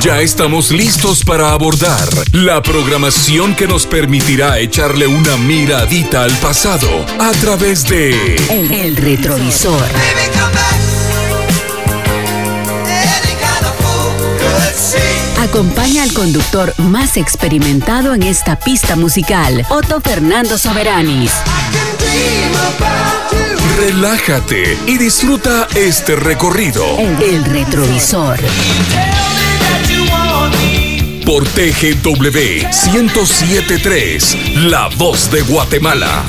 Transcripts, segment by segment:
Ya estamos listos para abordar la programación que nos permitirá echarle una miradita al pasado a través de El, retrovisor. Acompaña al conductor más experimentado en esta pista musical, Otto Fernando Soberanis. Relájate y disfruta este recorrido. El retrovisor por TGW 1073, La Voz de Guatemala.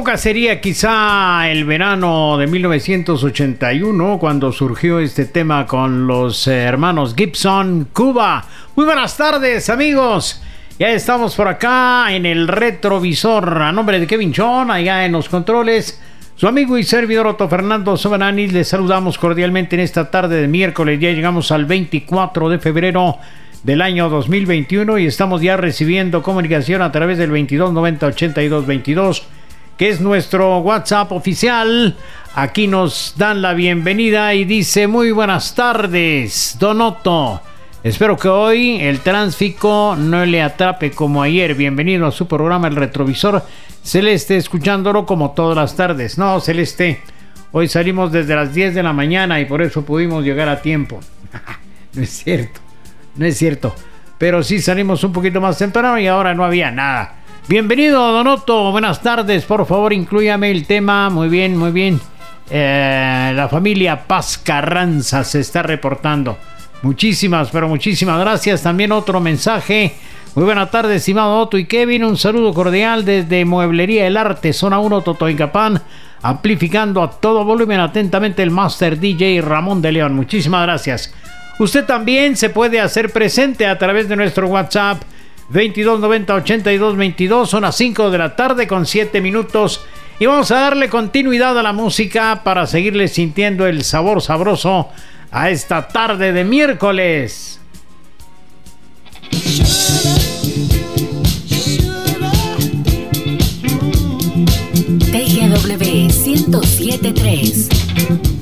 época sería quizá el verano de 1981 cuando surgió este tema con los eh, hermanos Gibson, Cuba. Muy buenas tardes amigos. Ya estamos por acá en el retrovisor a nombre de Kevin John, allá en los controles. Su amigo y servidor Otto Fernando Soberani, les saludamos cordialmente en esta tarde de miércoles. Ya llegamos al 24 de febrero del año 2021 y estamos ya recibiendo comunicación a través del 2290 82 22 que es nuestro WhatsApp oficial. Aquí nos dan la bienvenida y dice muy buenas tardes, Donoto. Espero que hoy el tránsito no le atrape como ayer. Bienvenido a su programa El Retrovisor. Celeste, escuchándolo como todas las tardes. No, Celeste, hoy salimos desde las 10 de la mañana y por eso pudimos llegar a tiempo. no es cierto, no es cierto. Pero sí salimos un poquito más temprano y ahora no había nada. Bienvenido, Donoto. Buenas tardes. Por favor, incluyame el tema. Muy bien, muy bien. Eh, la familia Paz Carranza se está reportando. Muchísimas, pero muchísimas gracias. También otro mensaje. Muy buena tarde, estimado Otto y Kevin. Un saludo cordial desde Mueblería El Arte, zona 1, Totoicapán. Amplificando a todo volumen atentamente el Master DJ Ramón de León. Muchísimas gracias. Usted también se puede hacer presente a través de nuestro WhatsApp 2290 82 22. Son las 5 de la tarde con 7 minutos. Y vamos a darle continuidad a la música para seguirle sintiendo el sabor sabroso a esta tarde de miércoles. TGW 1073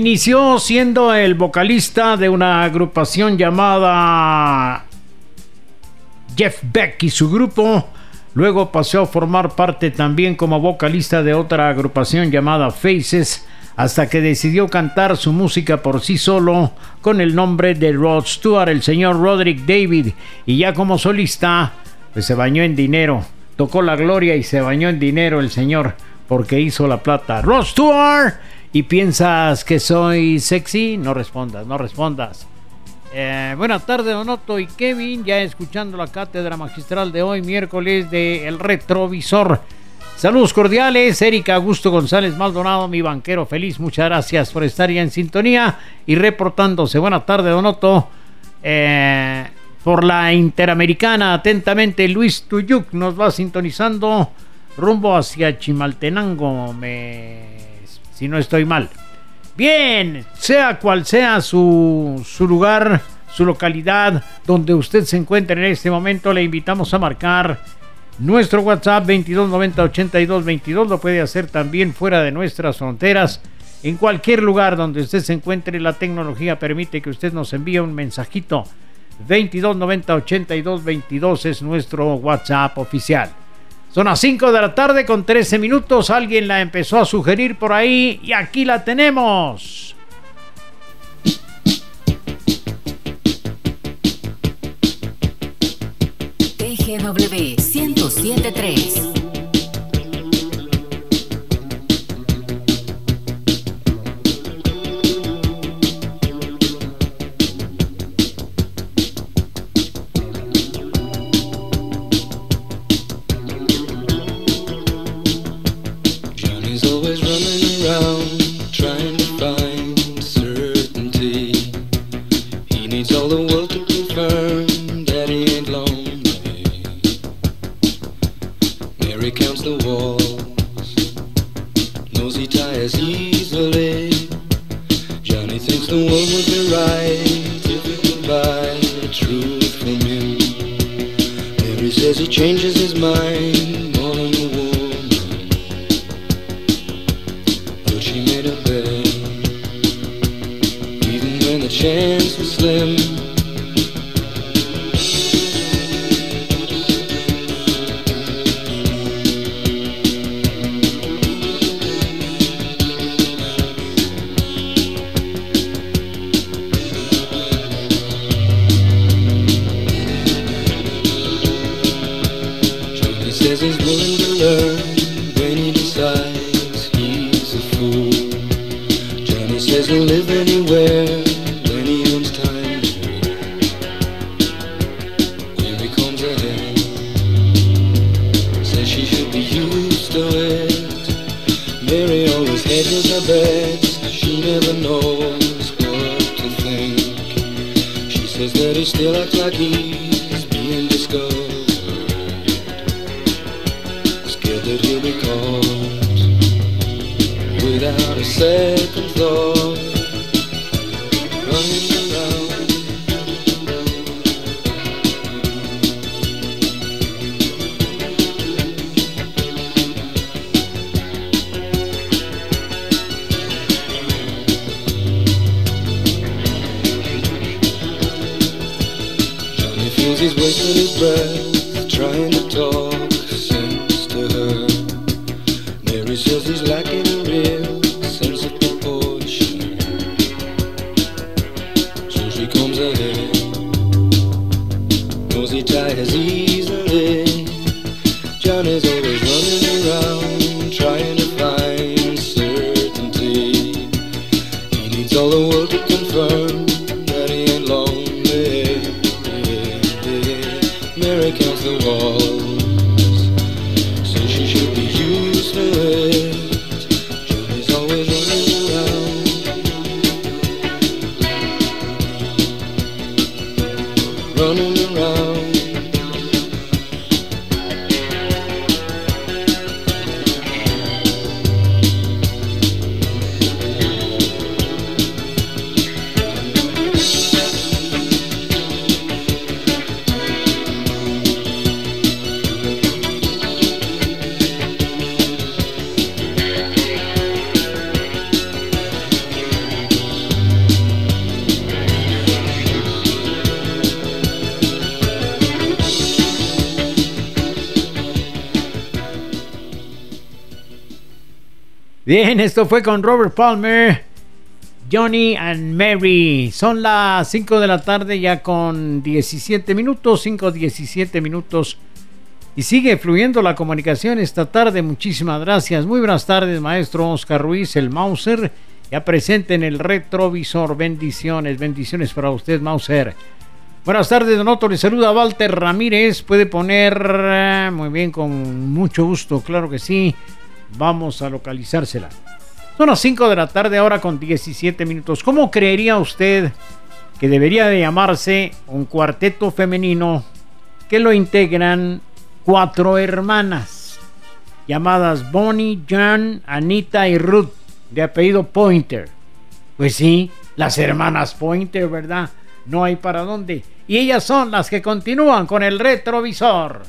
inició siendo el vocalista de una agrupación llamada Jeff Beck y su grupo. Luego pasó a formar parte también como vocalista de otra agrupación llamada Faces, hasta que decidió cantar su música por sí solo con el nombre de Rod Stewart, el señor Roderick David, y ya como solista, pues se bañó en dinero, tocó la gloria y se bañó en dinero el señor, porque hizo la plata. Rod Stewart y piensas que soy sexy, no respondas, no respondas. Eh, buenas tardes, Donoto y Kevin, ya escuchando la cátedra magistral de hoy, miércoles de El Retrovisor. Saludos cordiales, Erika Augusto González Maldonado, mi banquero feliz, muchas gracias por estar ya en sintonía y reportándose. Buenas tardes, Donoto. Eh, por la Interamericana, atentamente Luis Tuyuk nos va sintonizando rumbo hacia Chimaltenango. Me si no estoy mal. Bien, sea cual sea su, su lugar, su localidad, donde usted se encuentre en este momento, le invitamos a marcar nuestro WhatsApp 2290 82 22. Lo puede hacer también fuera de nuestras fronteras. En cualquier lugar donde usted se encuentre, la tecnología permite que usted nos envíe un mensajito. 2290 82 22 es nuestro WhatsApp oficial. Son las 5 de la tarde con 13 minutos. Alguien la empezó a sugerir por ahí y aquí la tenemos. TGW 1073 Esto fue con Robert Palmer, Johnny and Mary. Son las 5 de la tarde ya con 17 minutos, 5, 17 minutos. Y sigue fluyendo la comunicación esta tarde. Muchísimas gracias. Muy buenas tardes, maestro Oscar Ruiz, el Mauser. Ya presente en el retrovisor. Bendiciones, bendiciones para usted, Mauser. Buenas tardes, Don Otto. Le saluda Walter Ramírez. Puede poner. Eh, muy bien, con mucho gusto, claro que sí. Vamos a localizársela. Son las 5 de la tarde ahora con 17 minutos. ¿Cómo creería usted que debería de llamarse un cuarteto femenino que lo integran cuatro hermanas llamadas Bonnie, Jan, Anita y Ruth, de apellido Pointer? Pues sí, las hermanas Pointer, ¿verdad? No hay para dónde. Y ellas son las que continúan con el retrovisor.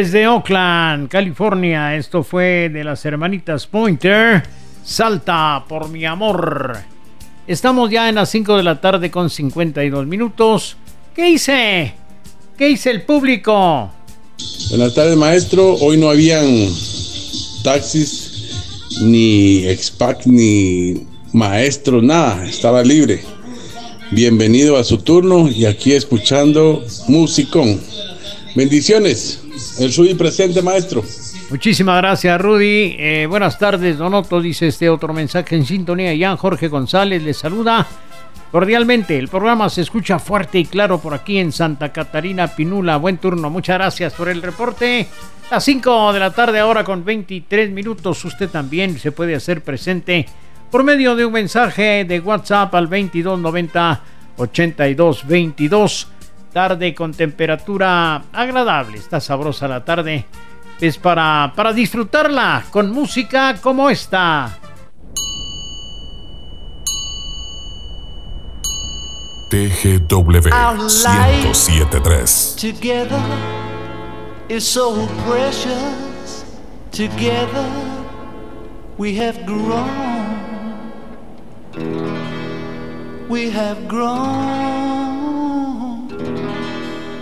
Desde Oakland, California, esto fue de las hermanitas Pointer. Salta por mi amor. Estamos ya en las 5 de la tarde con 52 minutos. ¿Qué hice? ¿Qué hice el público? Buenas tardes, maestro. Hoy no habían taxis, ni expac, ni maestro, nada. Estaba libre. Bienvenido a su turno y aquí escuchando Musicón. Bendiciones. El Rudy presente, maestro. Muchísimas gracias, Rudy. Eh, buenas tardes, Donoto. Dice este otro mensaje en sintonía. Jan Jorge González le saluda cordialmente. El programa se escucha fuerte y claro por aquí en Santa Catarina Pinula. Buen turno. Muchas gracias por el reporte. A 5 de la tarde, ahora con 23 minutos. Usted también se puede hacer presente por medio de un mensaje de WhatsApp al 2290 8222 tarde con temperatura agradable. Está sabrosa la tarde. Es para, para disfrutarla con música como esta. TGW 1073. Together is so precious. Together we have grown. We have grown.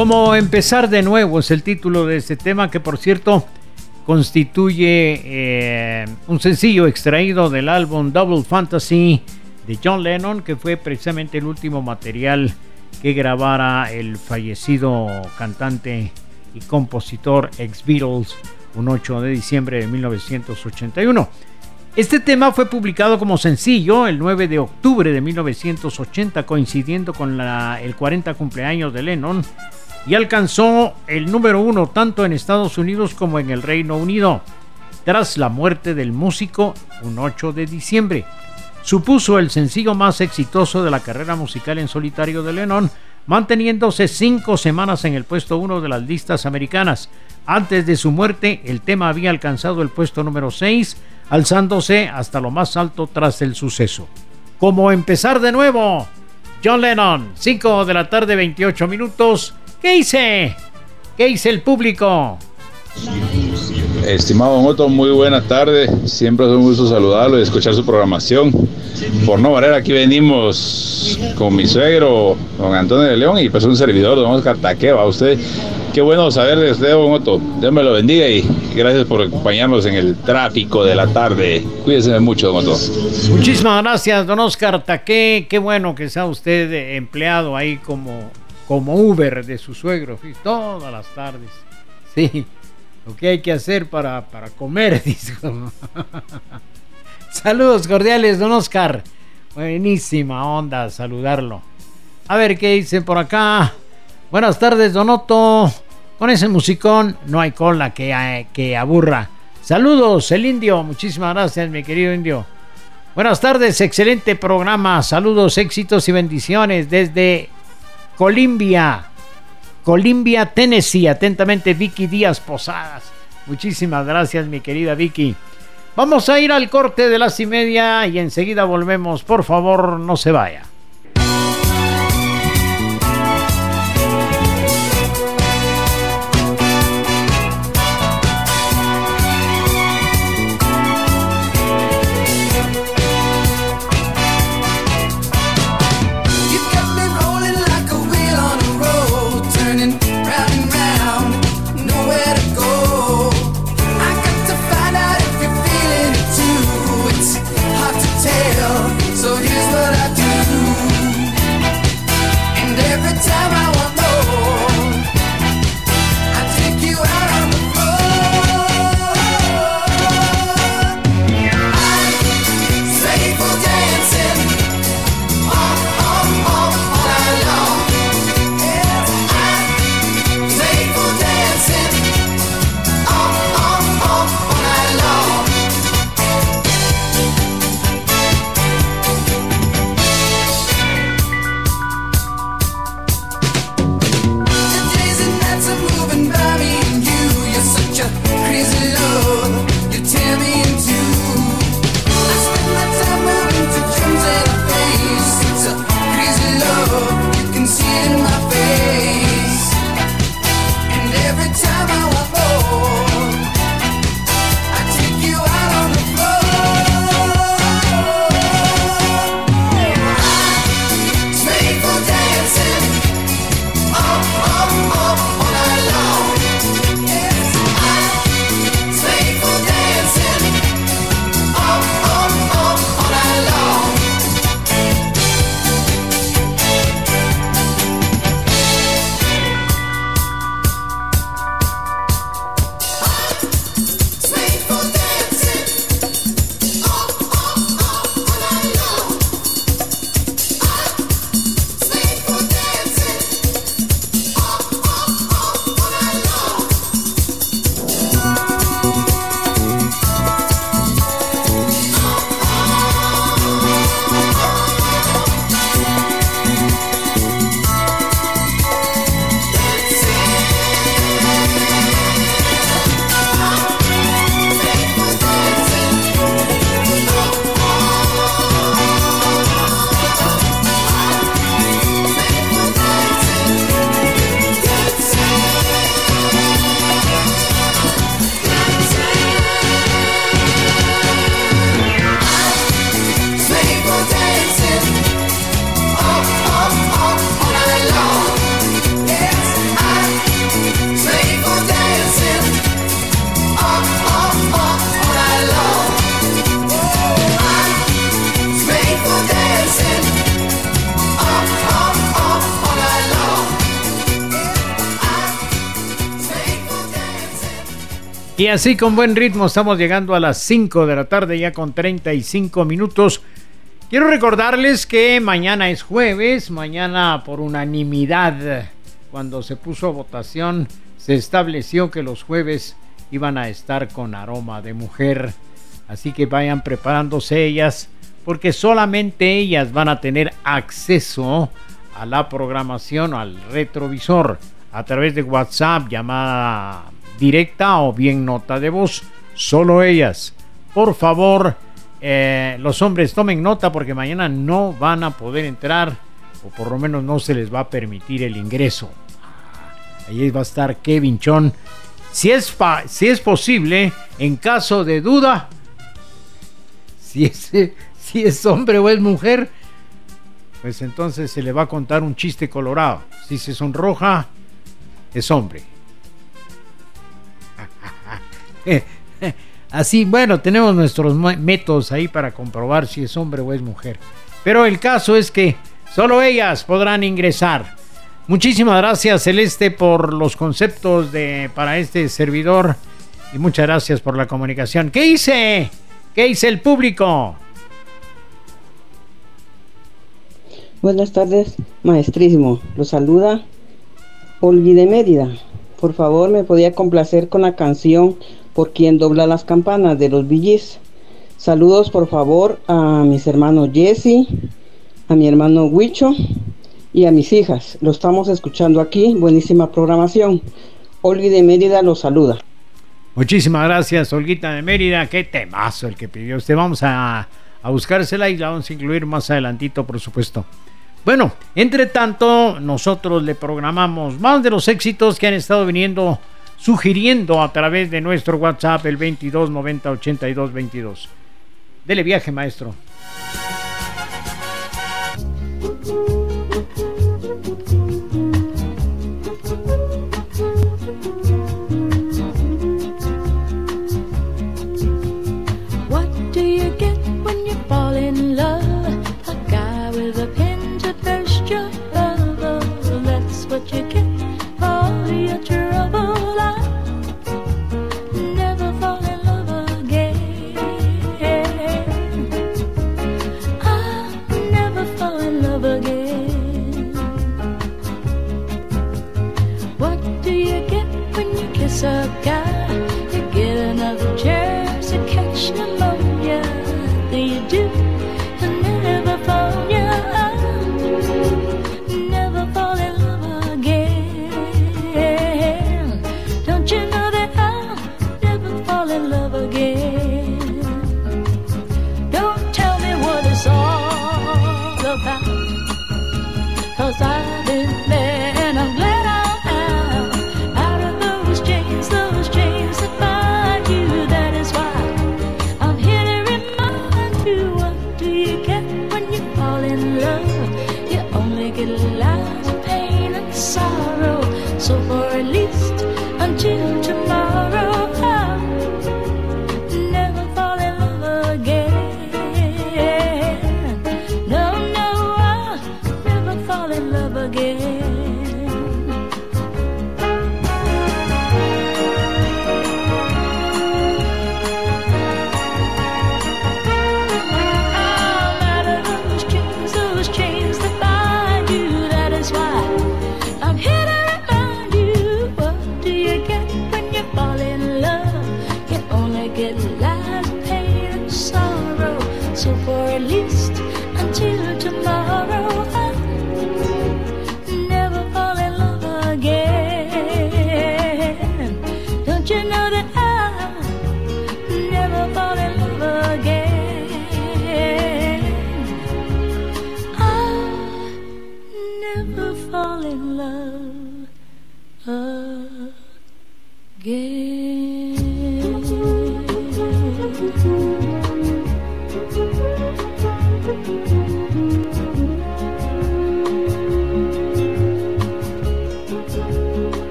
Como empezar de nuevo es el título de este tema que por cierto constituye eh, un sencillo extraído del álbum Double Fantasy de John Lennon que fue precisamente el último material que grabara el fallecido cantante y compositor ex Beatles un 8 de diciembre de 1981. Este tema fue publicado como sencillo el 9 de octubre de 1980 coincidiendo con el 40 cumpleaños de Lennon y alcanzó el número uno tanto en Estados Unidos como en el Reino Unido, tras la muerte del músico un 8 de diciembre. Supuso el sencillo más exitoso de la carrera musical en solitario de Lennon, manteniéndose cinco semanas en el puesto uno de las listas americanas. Antes de su muerte, el tema había alcanzado el puesto número 6, alzándose hasta lo más alto tras el suceso. Como empezar de nuevo, John Lennon, 5 de la tarde 28 minutos, ¿Qué hice? ¿Qué hice el público? Estimado Don Otto, muy buena tarde. Siempre es un gusto saludarlo y escuchar su programación. Por no variar, aquí venimos con mi suegro, don Antonio de León, y pues un servidor, don Oscar Taqueva. Usted, qué bueno saber de usted, don Otto. Dios me lo bendiga y gracias por acompañarnos en el tráfico de la tarde. Cuídese mucho, don Otto. Muchísimas gracias, don Oscar Taque. Qué bueno que sea usted empleado ahí como como Uber de su suegro, todas las tardes. Sí, lo que hay que hacer para, para comer, Saludos cordiales, don Oscar. Buenísima onda saludarlo. A ver qué dicen por acá. Buenas tardes, Don Otto. Con ese musicón no hay cola que, eh, que aburra. Saludos, el indio. Muchísimas gracias, mi querido indio. Buenas tardes, excelente programa. Saludos, éxitos y bendiciones desde Colimbia, Colimbia, Tennessee. Atentamente, Vicky Díaz Posadas. Muchísimas gracias, mi querida Vicky. Vamos a ir al corte de las y media y enseguida volvemos. Por favor, no se vaya. Así con buen ritmo estamos llegando a las 5 de la tarde ya con 35 minutos. Quiero recordarles que mañana es jueves, mañana por unanimidad, cuando se puso a votación, se estableció que los jueves iban a estar con aroma de mujer. Así que vayan preparándose ellas, porque solamente ellas van a tener acceso a la programación, al retrovisor, a través de WhatsApp, llamada directa o bien nota de voz. Solo ellas. Por favor, eh, los hombres tomen nota porque mañana no van a poder entrar o por lo menos no se les va a permitir el ingreso. Ahí va a estar Kevin Chon. Si es, si es posible, en caso de duda, si es, si es hombre o es mujer, pues entonces se le va a contar un chiste colorado. Si se sonroja, es hombre. Así, bueno, tenemos nuestros métodos ahí para comprobar si es hombre o es mujer. Pero el caso es que solo ellas podrán ingresar. Muchísimas gracias Celeste por los conceptos de para este servidor y muchas gracias por la comunicación. ¿Qué hice? ¿Qué hice el público? Buenas tardes, maestrísimo. Lo saluda Olvi de Mérida. Por favor, me podía complacer con la canción por quien dobla las campanas de los villis. Saludos por favor a mis hermanos Jesse, a mi hermano Huicho y a mis hijas. Lo estamos escuchando aquí, buenísima programación. Olgi de Mérida los saluda. Muchísimas gracias, Olguita de Mérida. Qué temazo el que pidió usted. Vamos a, a buscársela y la vamos a incluir más adelantito, por supuesto. Bueno, entre tanto, nosotros le programamos más de los éxitos que han estado viniendo sugiriendo a través de nuestro WhatsApp el 22 90 82 22. Dele viaje, maestro.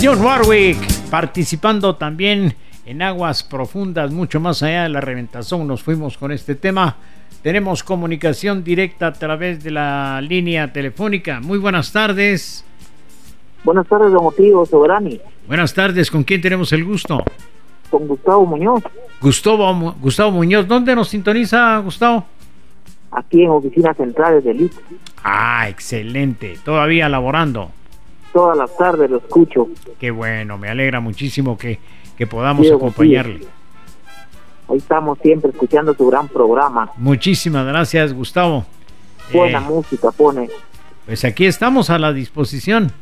John Warwick participando también en aguas profundas, mucho más allá de la reventazón, nos fuimos con este tema. Tenemos comunicación directa a través de la línea telefónica. Muy buenas tardes. Buenas tardes, don Motivo Soberani. Buenas tardes, ¿con quién tenemos el gusto? Con Gustavo Muñoz. Gustavo, Gustavo Muñoz, ¿dónde nos sintoniza Gustavo? Aquí en oficinas centrales del IC. Ah, excelente. Todavía laborando. Todas las tardes lo escucho. Qué bueno, me alegra muchísimo que, que podamos acompañarle. Ahí estamos siempre escuchando su gran programa. Muchísimas gracias, Gustavo. Buena eh, música pone. Pues aquí estamos a la disposición.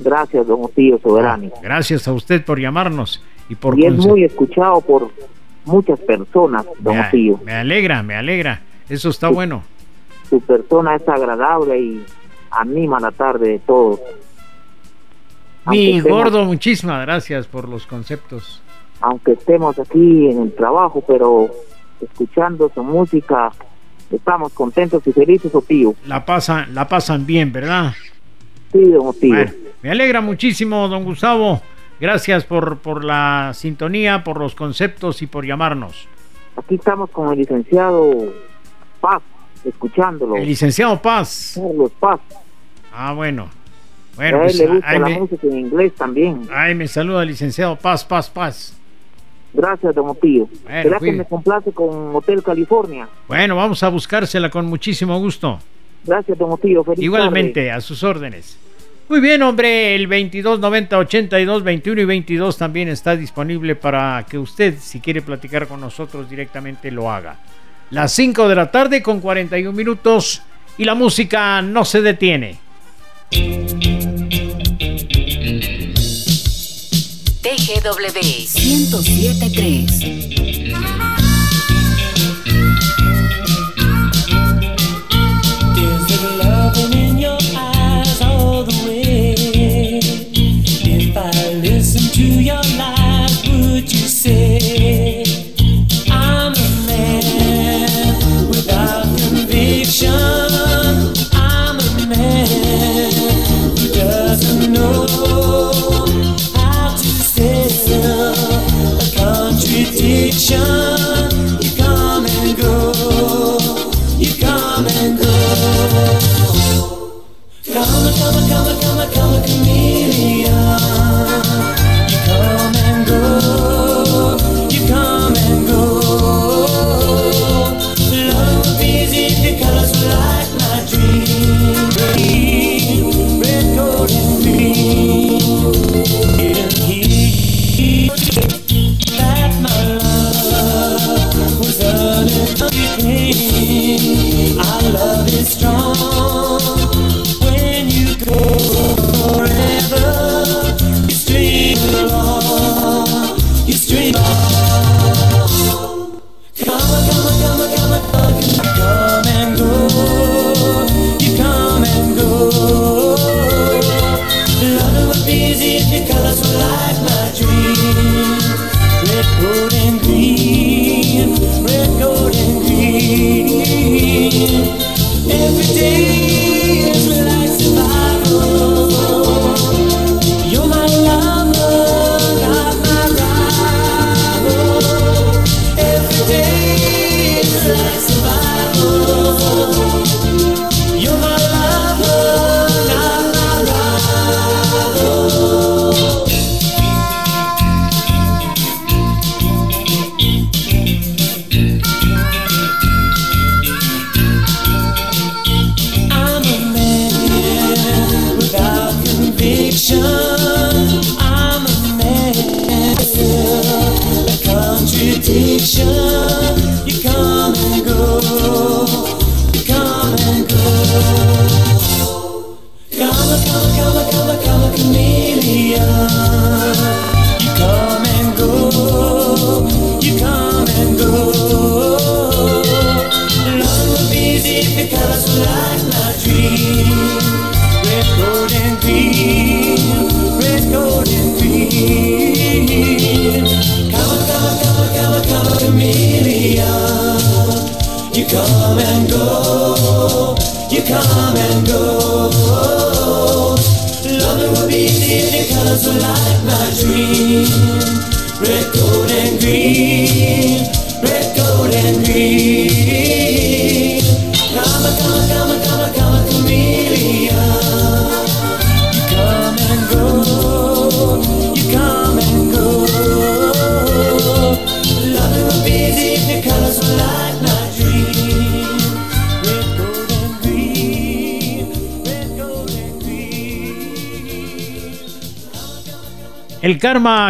Gracias, don Otillo Soberani. Gracias a usted por llamarnos y por... Y es muy escuchado por muchas personas, don me, Otillo. Me alegra, me alegra. Eso está bueno. Su persona es agradable y anima la tarde de todos. Mi gordo, muchísimas gracias por los conceptos. Aunque estemos aquí en el trabajo, pero escuchando su música, estamos contentos y felices, Otillo. La pasan, la pasan bien, ¿verdad? Sí, don Otillo. me alegra muchísimo, don Gustavo. Gracias por, por la sintonía, por los conceptos y por llamarnos. Aquí estamos con el licenciado Paz, escuchándolo. El licenciado Paz. Carlos Paz. Ah, bueno. Bueno, a él pues, le gusta la me- música en inglés también. Ay, me saluda licenciado Paz, Paz, Paz. Gracias, don Otillo. Bueno, ¿Será que cuide. me complace con Hotel California? Bueno, vamos a buscársela con muchísimo gusto. Gracias, don Otillo. Feliz Igualmente, tarde. a sus órdenes. Muy bien, hombre, el 22 90 82 21 y 22 también está disponible para que usted, si quiere platicar con nosotros directamente, lo haga. Las 5 de la tarde con 41 minutos y la música no se detiene. TGW 1073.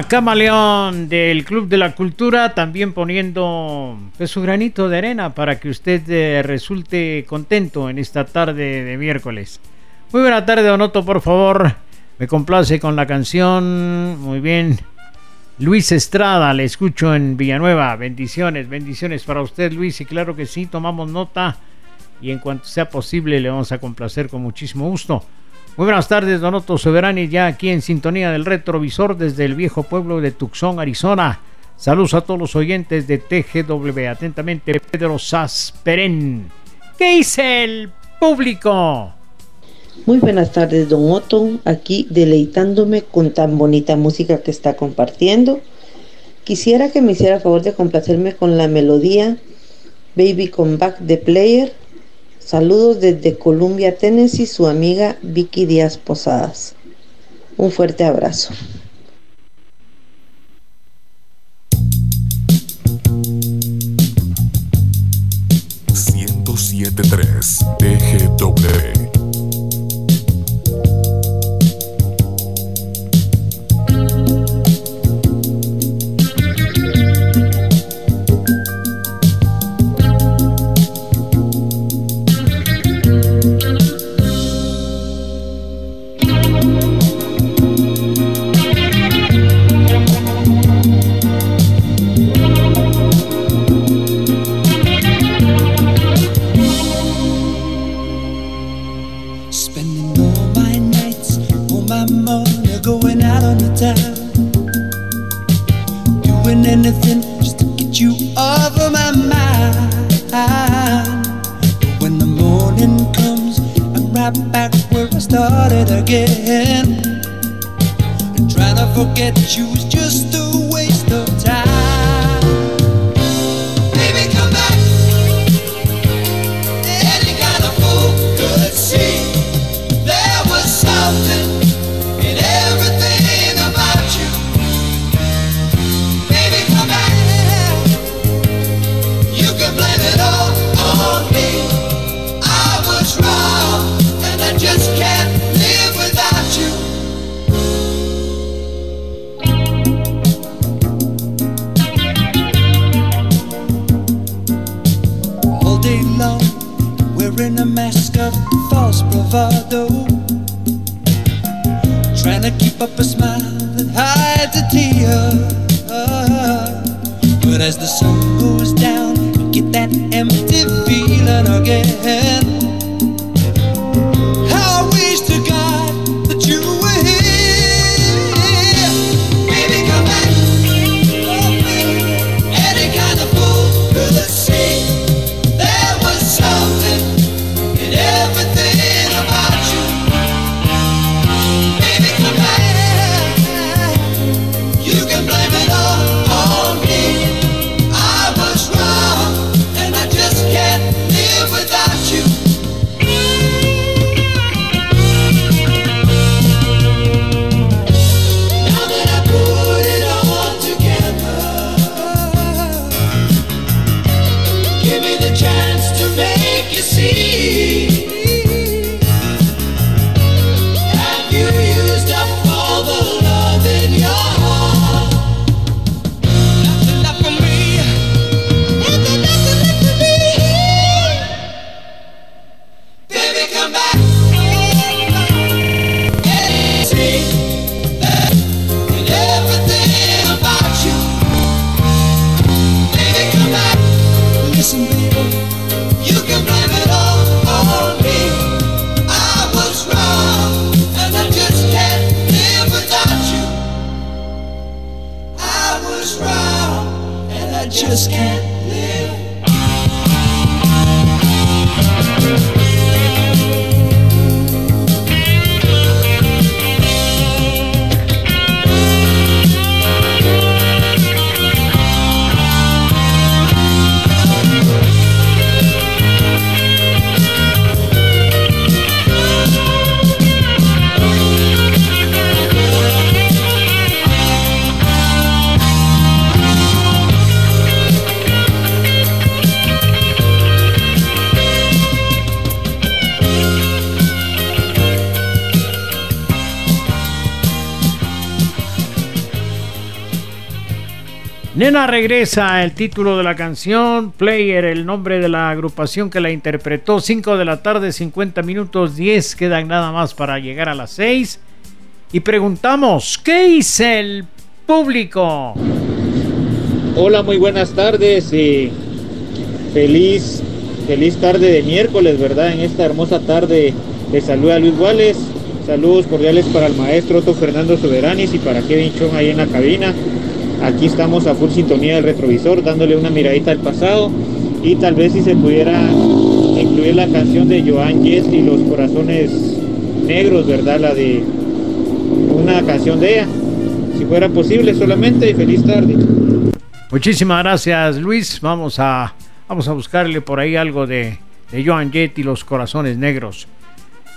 Camaleón del Club de la Cultura también poniendo pues, su granito de arena para que usted eh, resulte contento en esta tarde de miércoles. Muy buena tarde, Donoto, por favor. Me complace con la canción. Muy bien. Luis Estrada, le escucho en Villanueva. Bendiciones, bendiciones para usted, Luis. Y claro que sí, tomamos nota. Y en cuanto sea posible, le vamos a complacer con muchísimo gusto. Muy buenas tardes, Donoto Soberani, ya aquí en sintonía del retrovisor desde el viejo pueblo de Tucson, Arizona. Saludos a todos los oyentes de TGW. Atentamente, Pedro Sasperén. ¿Qué dice el público? Muy buenas tardes, don Otto, aquí deleitándome con tan bonita música que está compartiendo. Quisiera que me hiciera favor de complacerme con la melodía Baby Come Back the Player. Saludos desde Columbia, Tennessee, su amiga Vicky Díaz Posadas. Un fuerte abrazo. TGW. Just can't live. Regresa, el título de la canción, Player, el nombre de la agrupación que la interpretó, 5 de la tarde, 50 minutos, 10 quedan nada más para llegar a las 6. Y preguntamos, ¿qué dice el público? Hola, muy buenas tardes y feliz, feliz tarde de miércoles, ¿verdad? En esta hermosa tarde les saluda Luis Guales. Saludos cordiales para el maestro Otto Fernando Soberanis y para Kevin Chong ahí en la cabina. Aquí estamos a full sintonía del retrovisor, dándole una miradita al pasado y tal vez si se pudiera incluir la canción de Joan Jett y los corazones negros, ¿verdad? La de una canción de ella, si fuera posible solamente y feliz tarde. Muchísimas gracias Luis, vamos a, vamos a buscarle por ahí algo de, de Joan Jett y los corazones negros.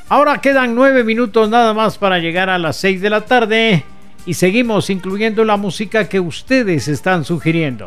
Ahora quedan nueve minutos nada más para llegar a las seis de la tarde y seguimos incluyendo la música que ustedes están sugiriendo.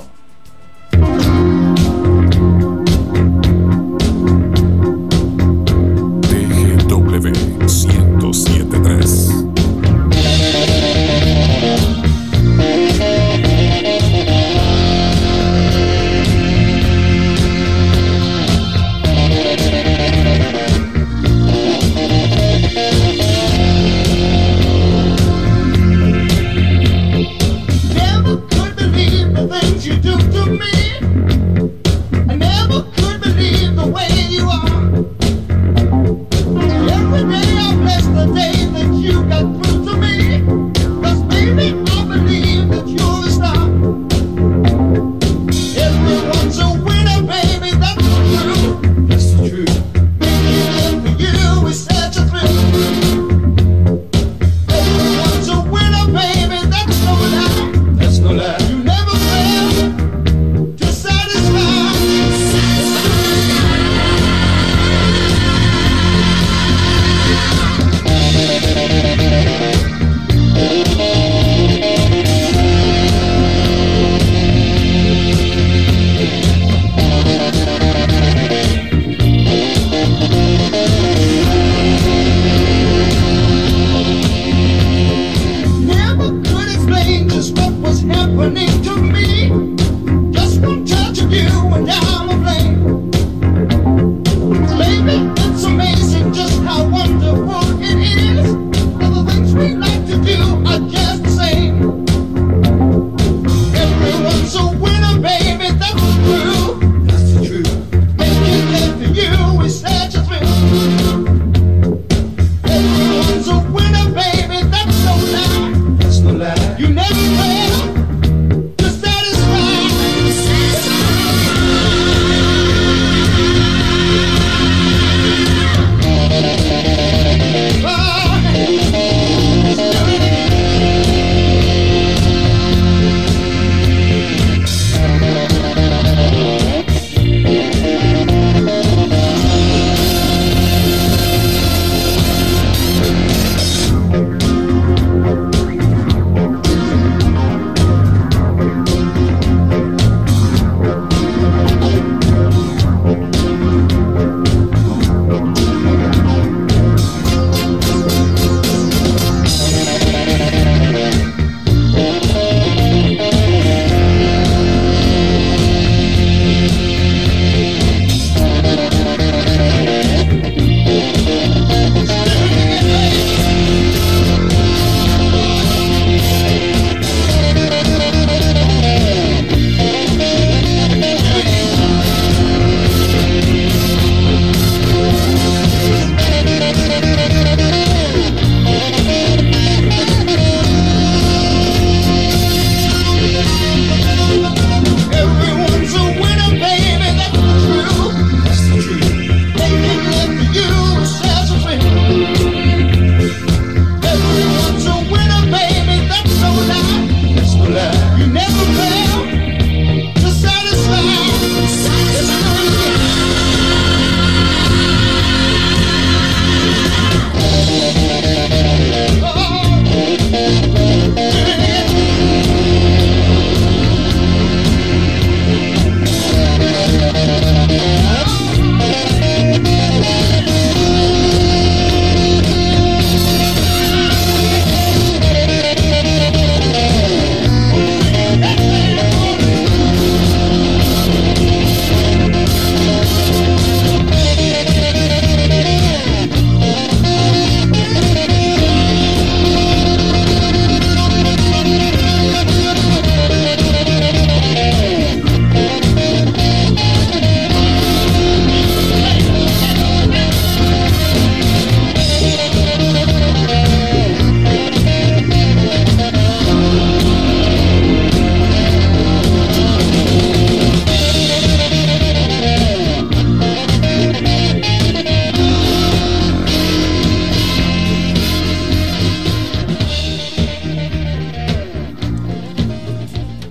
Beneath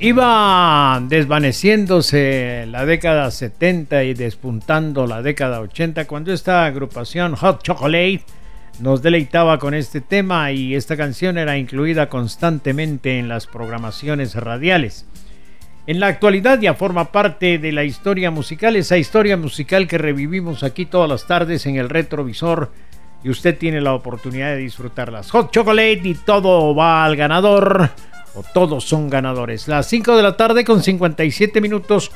Iba desvaneciéndose la década 70 y despuntando la década 80 cuando esta agrupación Hot Chocolate nos deleitaba con este tema y esta canción era incluida constantemente en las programaciones radiales. En la actualidad ya forma parte de la historia musical, esa historia musical que revivimos aquí todas las tardes en el retrovisor y usted tiene la oportunidad de disfrutarlas. Hot Chocolate y todo va al ganador o todos son ganadores. Las 5 de la tarde con 57 minutos.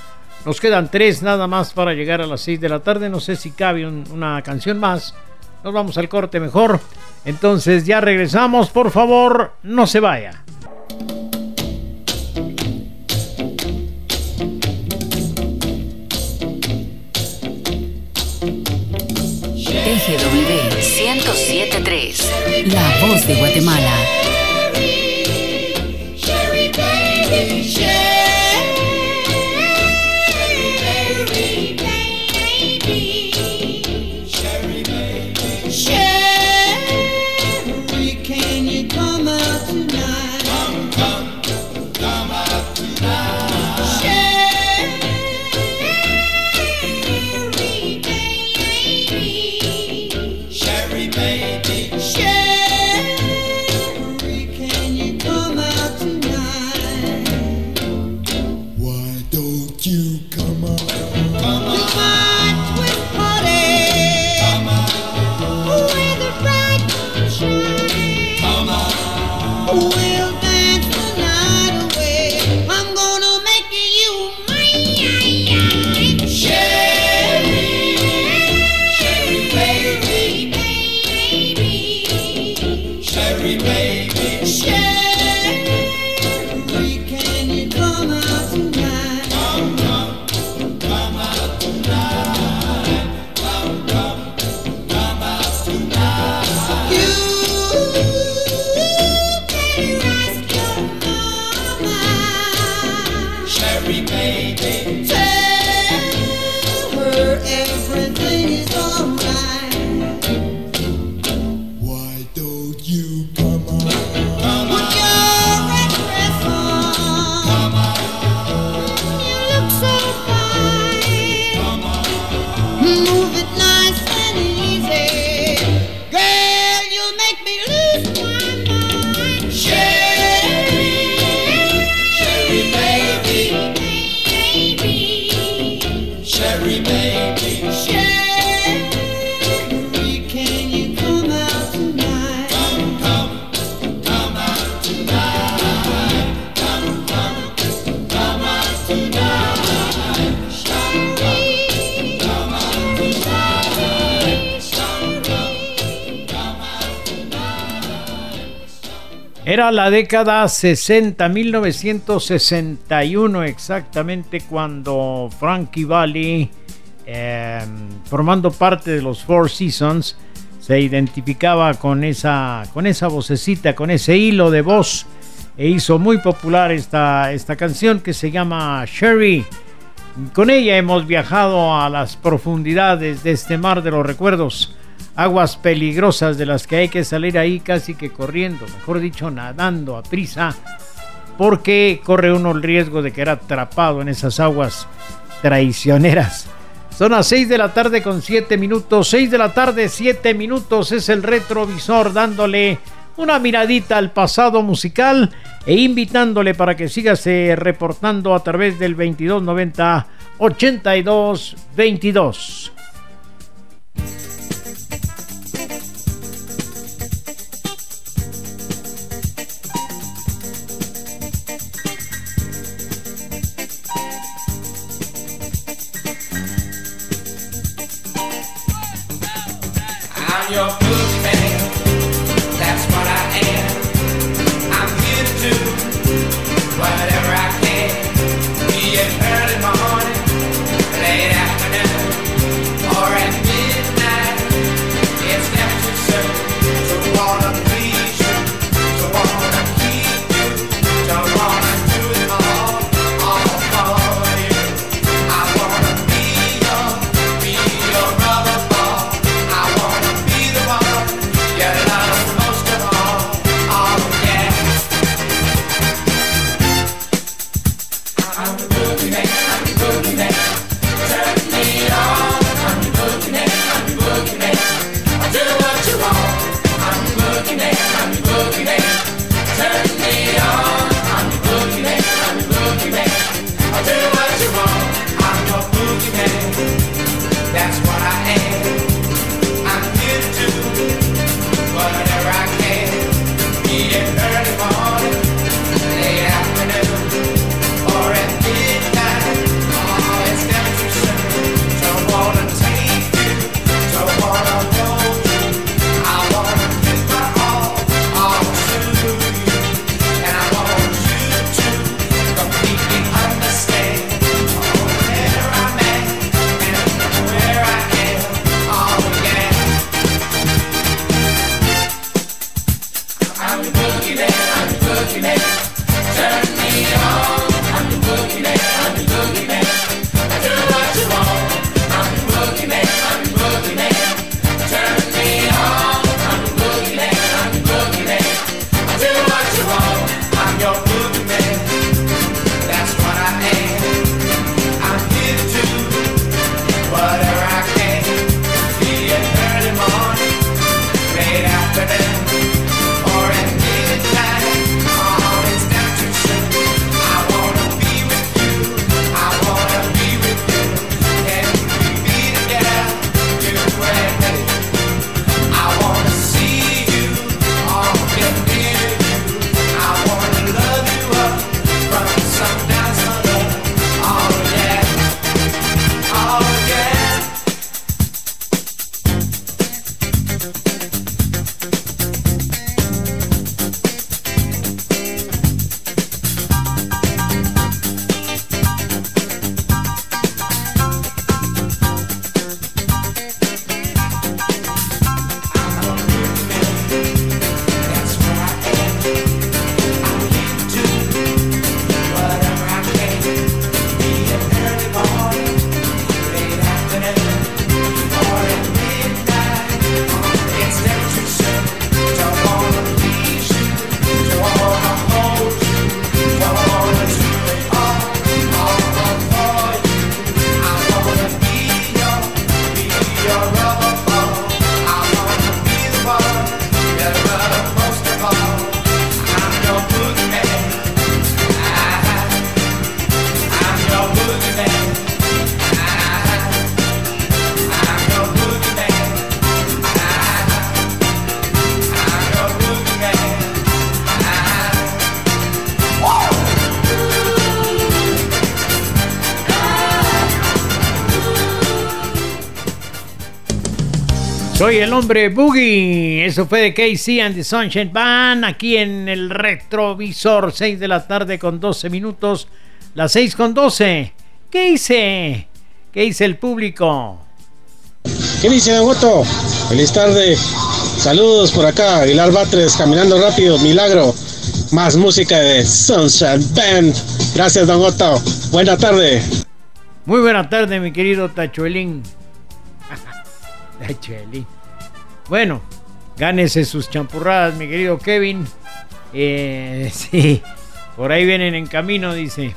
Nos quedan 3 nada más para llegar a las 6 de la tarde. No sé si cabe una canción más. Nos vamos al corte mejor. Entonces ya regresamos. Por favor, no se vaya. TGW 1073, La Voz de Guatemala. Era la década 60, 1961 exactamente cuando Frankie Valli, em, formando parte de los Four Seasons, se identificaba con esa, con esa vocecita, con ese hilo de voz e hizo muy popular esta, esta canción que se llama Sherry. Con ella hemos viajado a las profundidades de este mar de los recuerdos aguas peligrosas de las que hay que salir ahí casi que corriendo, mejor dicho, nadando a prisa, porque corre uno el riesgo de quedar atrapado en esas aguas traicioneras. Son las 6 de la tarde con 7 minutos, 6 de la tarde 7 minutos es el retrovisor dándole una miradita al pasado musical e invitándole para que sigase reportando a través del 2290 8222. Your Soy hombre Boogie. Eso fue de Casey and the Sunshine Band. Aquí en el retrovisor. 6 de la tarde con 12 minutos. Las 6 con 12. ¿Qué hice? ¿Qué hice el público? ¿Qué dice Don Otto? Feliz tarde. Saludos por acá. Aguilar Batres, caminando rápido. Milagro. Más música de Sunshine Band. Gracias, Don Otto. Buena tarde. Muy buena tarde, mi querido Tachuelín. Tachuelín. Bueno, gánese sus champurradas, mi querido Kevin. Eh, sí, por ahí vienen en camino, dice.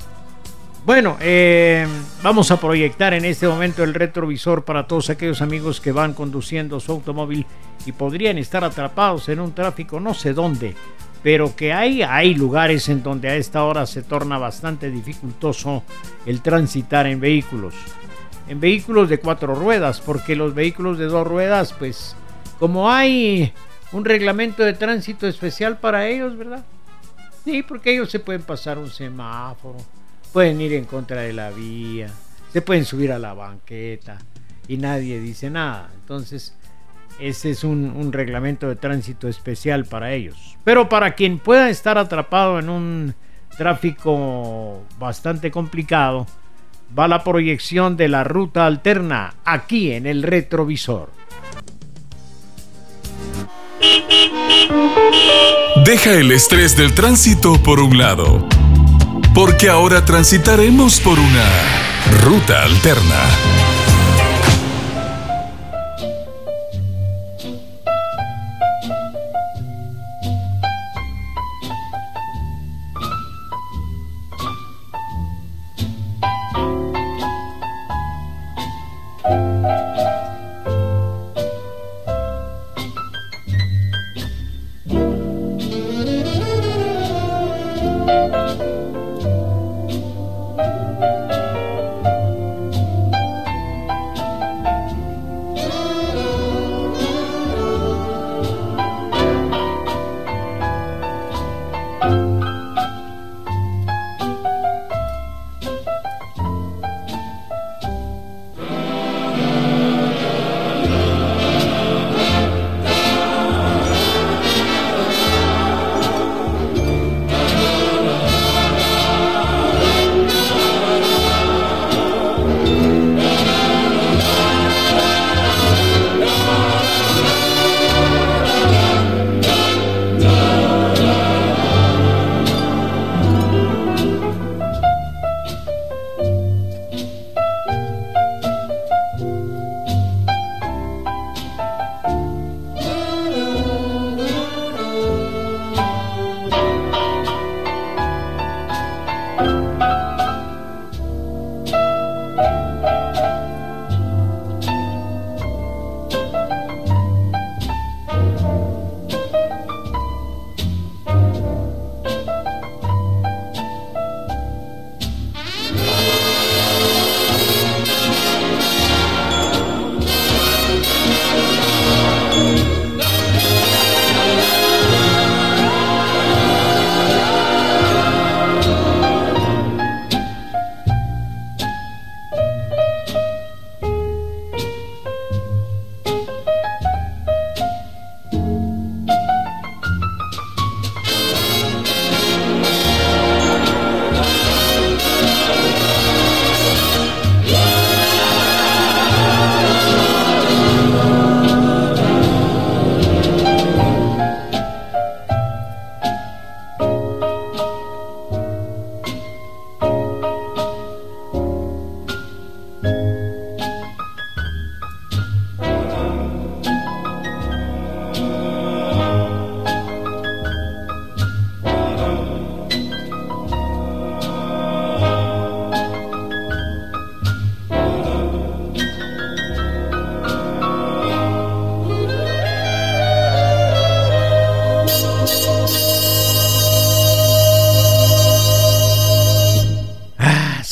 Bueno, eh, vamos a proyectar en este momento el retrovisor para todos aquellos amigos que van conduciendo su automóvil y podrían estar atrapados en un tráfico no sé dónde, pero que hay, hay lugares en donde a esta hora se torna bastante dificultoso el transitar en vehículos. En vehículos de cuatro ruedas, porque los vehículos de dos ruedas, pues como hay un reglamento de tránsito especial para ellos, ¿verdad? Sí, porque ellos se pueden pasar un semáforo, pueden ir en contra de la vía, se pueden subir a la banqueta y nadie dice nada. Entonces, ese es un, reglamento de tránsito especial para ellos. Pero para quien pueda estar atrapado en un tráfico bastante complicado, va la proyección de la ruta alterna aquí en el retrovisor. Deja el estrés del tránsito por un lado, porque ahora transitaremos por una ruta alterna.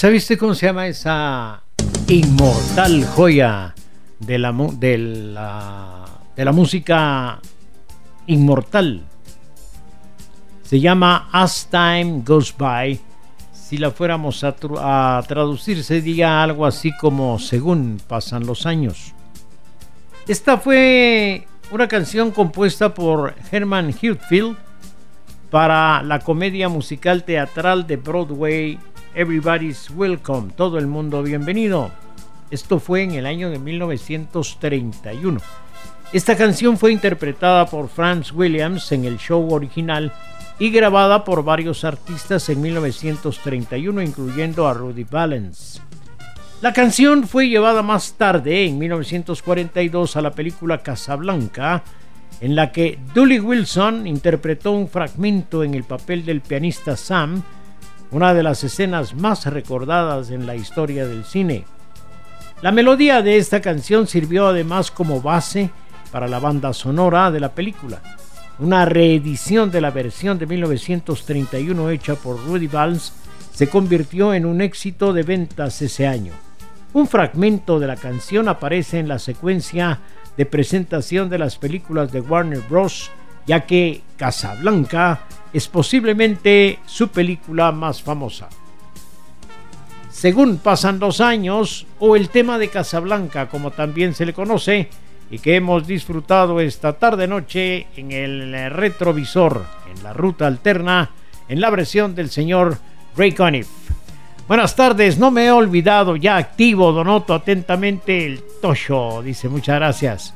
¿Sabe usted cómo se llama esa inmortal joya de la, de la, de la música inmortal? Se llama As Time Goes By. Si la fuéramos a, a traducir, sería algo así como Según pasan los años. Esta fue una canción compuesta por Herman Hutfield para la comedia musical teatral de Broadway Everybody's Welcome, todo el mundo bienvenido. Esto fue en el año de 1931. Esta canción fue interpretada por Franz Williams en el show original y grabada por varios artistas en 1931, incluyendo a Rudy Valens. La canción fue llevada más tarde, en 1942, a la película Casablanca, en la que Dully Wilson interpretó un fragmento en el papel del pianista Sam, una de las escenas más recordadas en la historia del cine. La melodía de esta canción sirvió además como base para la banda sonora de la película, una reedición de la versión de 1931 hecha por Rudy Valls se convirtió en un éxito de ventas ese año. Un fragmento de la canción aparece en la secuencia de presentación de las películas de Warner Bros., ya que Casablanca es posiblemente su película más famosa. Según pasan los años, o el tema de Casablanca, como también se le conoce, y que hemos disfrutado esta tarde-noche en el retrovisor, en la ruta alterna, en la versión del señor Ray Conniff. Buenas tardes, no me he olvidado, ya activo, Donoto, atentamente el Tosho, dice muchas gracias.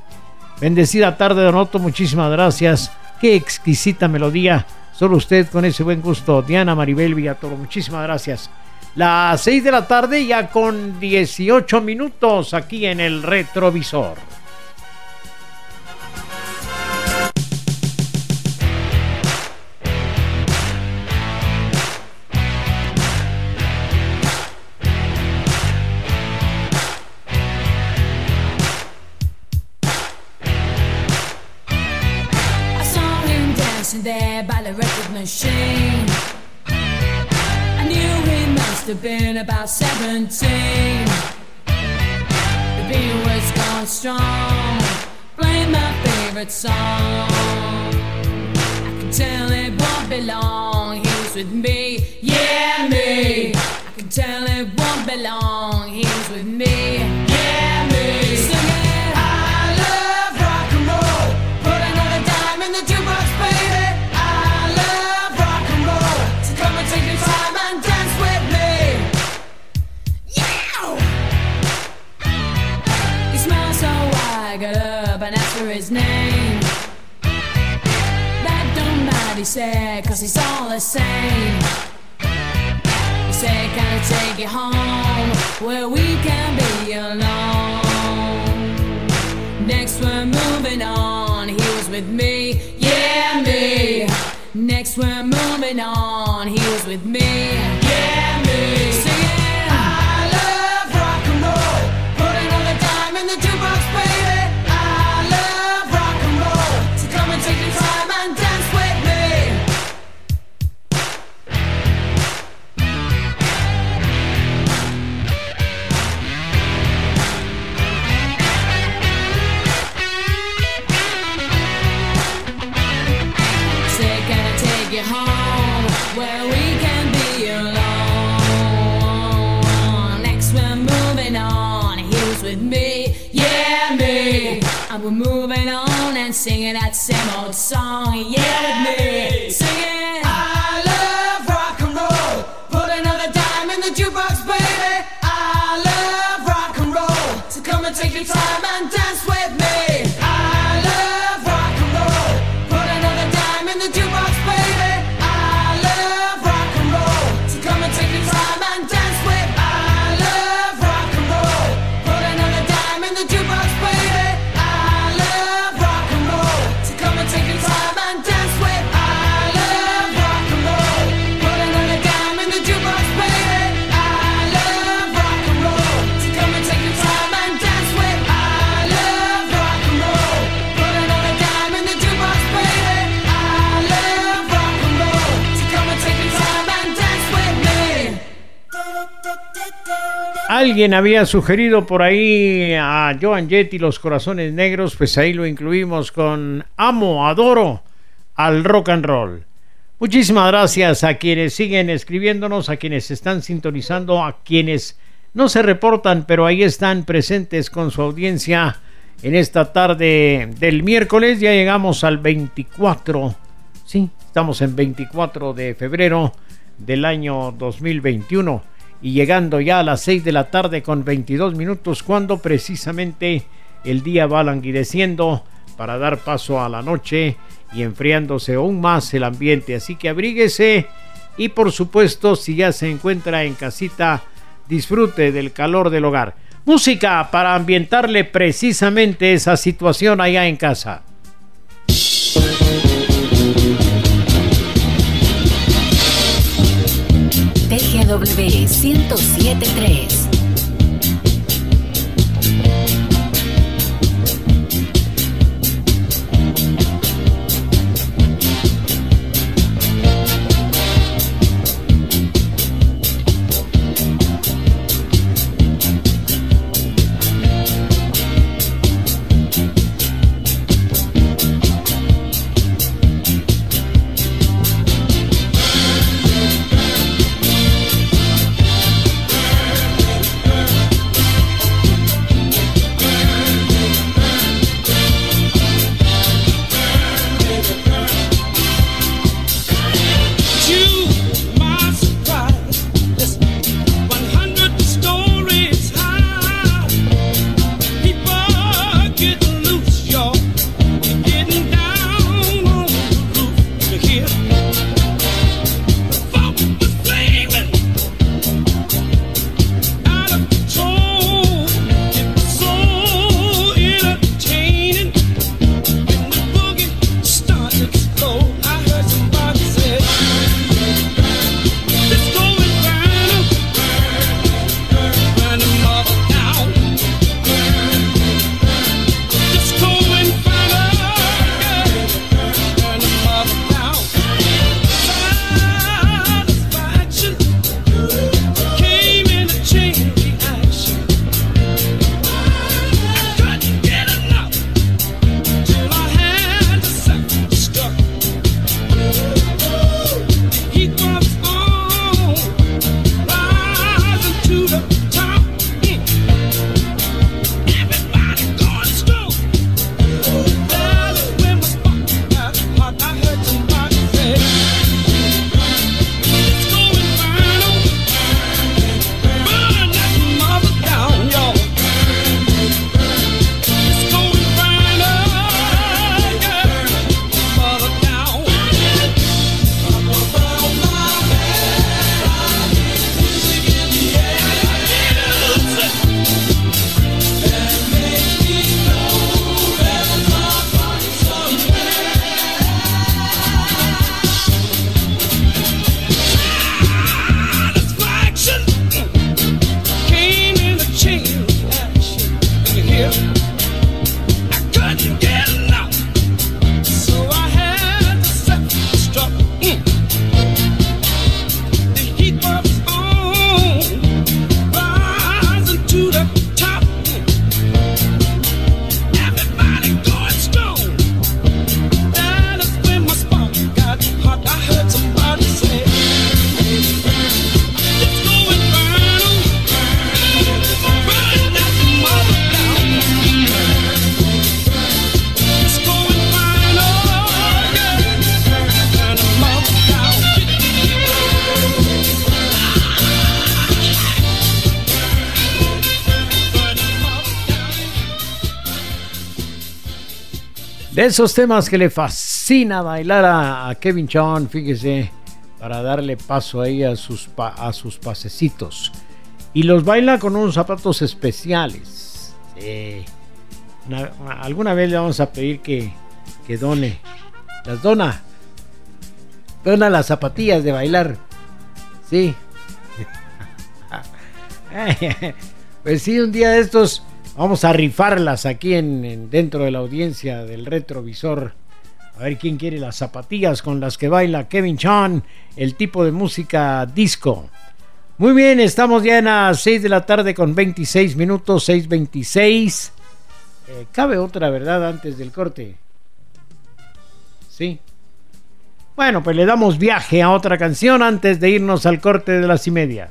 Bendecida tarde, Donoto, muchísimas gracias. Qué exquisita melodía, solo usted con ese buen gusto. Diana Maribel Villatoro, muchísimas gracias. Las 6 de la tarde, ya con 18 minutos aquí en el retrovisor. Must have been about 17. The beat was going strong, playing my favorite song. I can tell it won't be long. He was with me, yeah, me. I could tell it won't be long. Said, cause he's all the same. He said, can I take you home where we can be alone? Next we're moving on, he was with me, yeah, me. Next we're moving on, he was with me, yeah, me. Singing, I love rock and roll. Put another dime in the jukebox, baby. Alguien había sugerido por ahí a Joan Jett y los Corazones Negros, pues ahí lo incluimos con Amo, Adoro al rock and roll. Muchísimas gracias a quienes siguen escribiéndonos, a quienes están sintonizando, a quienes no se reportan, pero ahí están presentes con su audiencia en esta tarde del miércoles. Ya llegamos al 24, sí, estamos en 24 de febrero del año 2021 y llegando ya a las 6 de la tarde con 22 minutos cuando precisamente el día va languideciendo para dar paso a la noche y enfriándose aún más el ambiente. Así que abríguese y por supuesto si ya se encuentra en casita disfrute del calor del hogar. Música para ambientarle precisamente esa situación allá en casa. www.1073. Esos temas que le fascina bailar a, Kevin Chon, fíjese, para darle paso ahí a sus, a sus pasecitos. Y los baila con unos zapatos especiales. Alguna vez le vamos a pedir que, que done. Las dona. Dona las zapatillas de bailar. Sí. Pues sí, un día de estos vamos a rifarlas aquí en, en- dentro de la audiencia del retrovisor. A ver quién quiere las zapatillas con las que baila Kevin Chan, el tipo de música disco. Muy bien, estamos ya en las 6 de la tarde con 26 minutos, 6.26. Eh, cabe otra, ¿verdad? Antes del corte. Sí. Bueno, pues le damos viaje a otra canción antes de irnos al corte de las y media.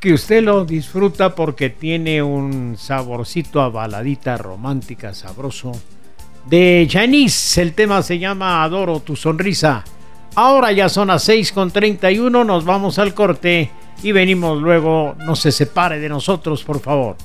Que usted lo disfruta porque tiene un saborcito a baladita romántica, sabroso. De Janice, el tema se llama Adoro tu sonrisa. Ahora ya son las 6 con 31, nos vamos al corte y venimos luego. No se separe de nosotros, por favor.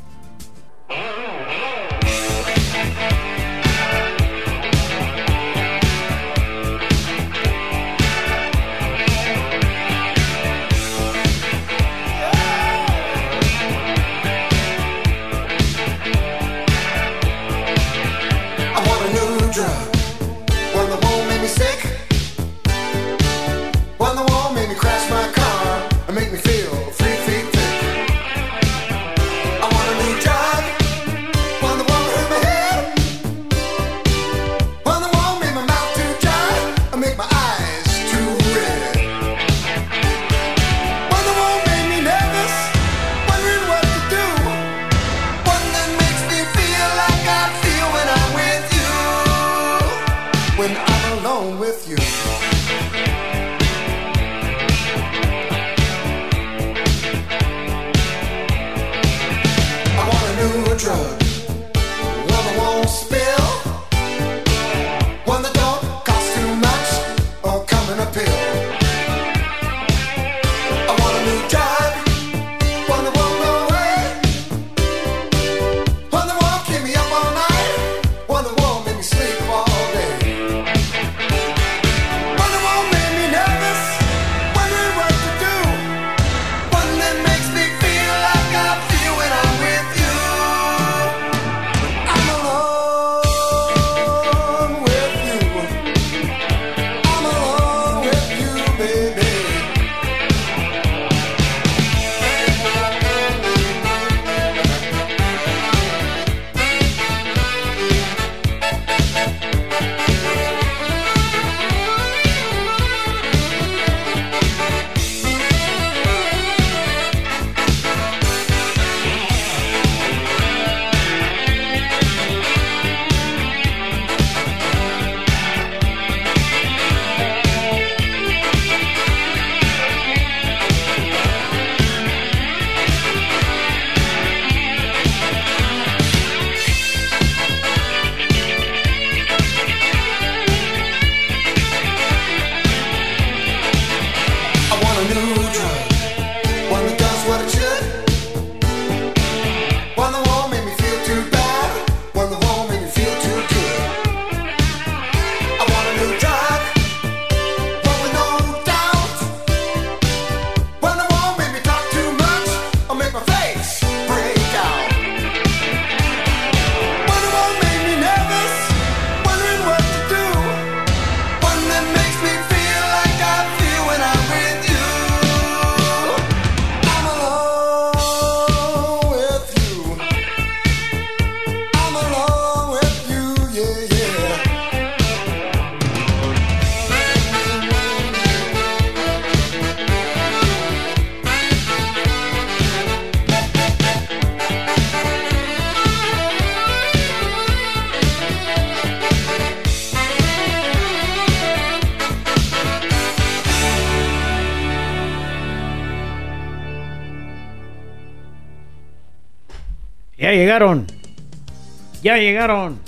Ya llegaron.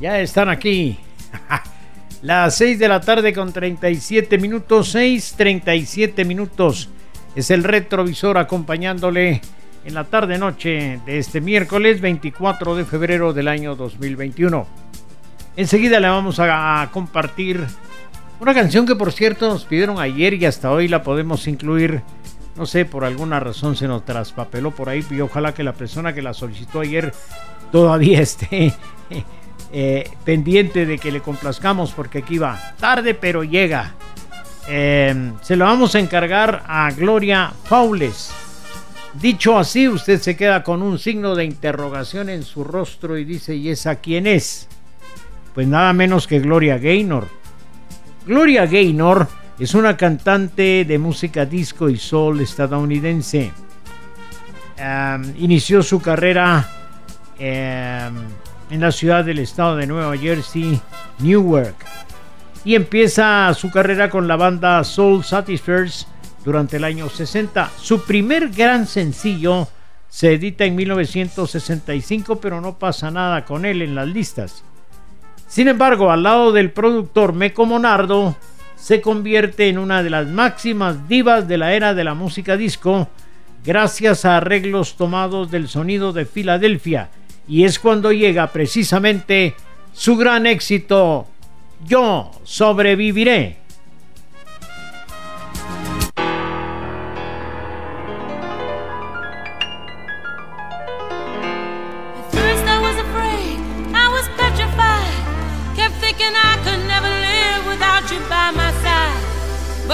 Ya están aquí. Las 6 de la tarde con 37 minutos. 6, 37 minutos. Es el retrovisor acompañándole en la tarde-noche de este miércoles 24 de febrero del año 2021. Enseguida le vamos a compartir una canción que por cierto nos pidieron ayer y hasta hoy la podemos incluir. No sé, por alguna razón se nos traspapeló por ahí y ojalá que la persona que la solicitó ayer todavía esté eh, pendiente de que le complazcamos porque aquí va tarde pero llega. Eh, se lo vamos a encargar a Gloria Faules. Dicho así, usted se queda con un signo de interrogación en su rostro y dice, ¿y esa quién es? Pues nada menos que Gloria Gaynor. Gloria Gaynor es una cantante de música disco y soul estadounidense. Inició su carrera um, en la ciudad del estado de Nueva Jersey, Newark, y empieza su carrera con la banda Soul Satisfiers durante el año 60. Su primer gran sencillo se edita en 1965, pero no pasa nada con él en las listas. Sin embargo, al lado del productor Meco Monardo, se convierte en una de las máximas divas de la era de la música disco, gracias a arreglos tomados del sonido de Filadelfia, y es cuando llega precisamente su gran éxito, Yo sobreviviré.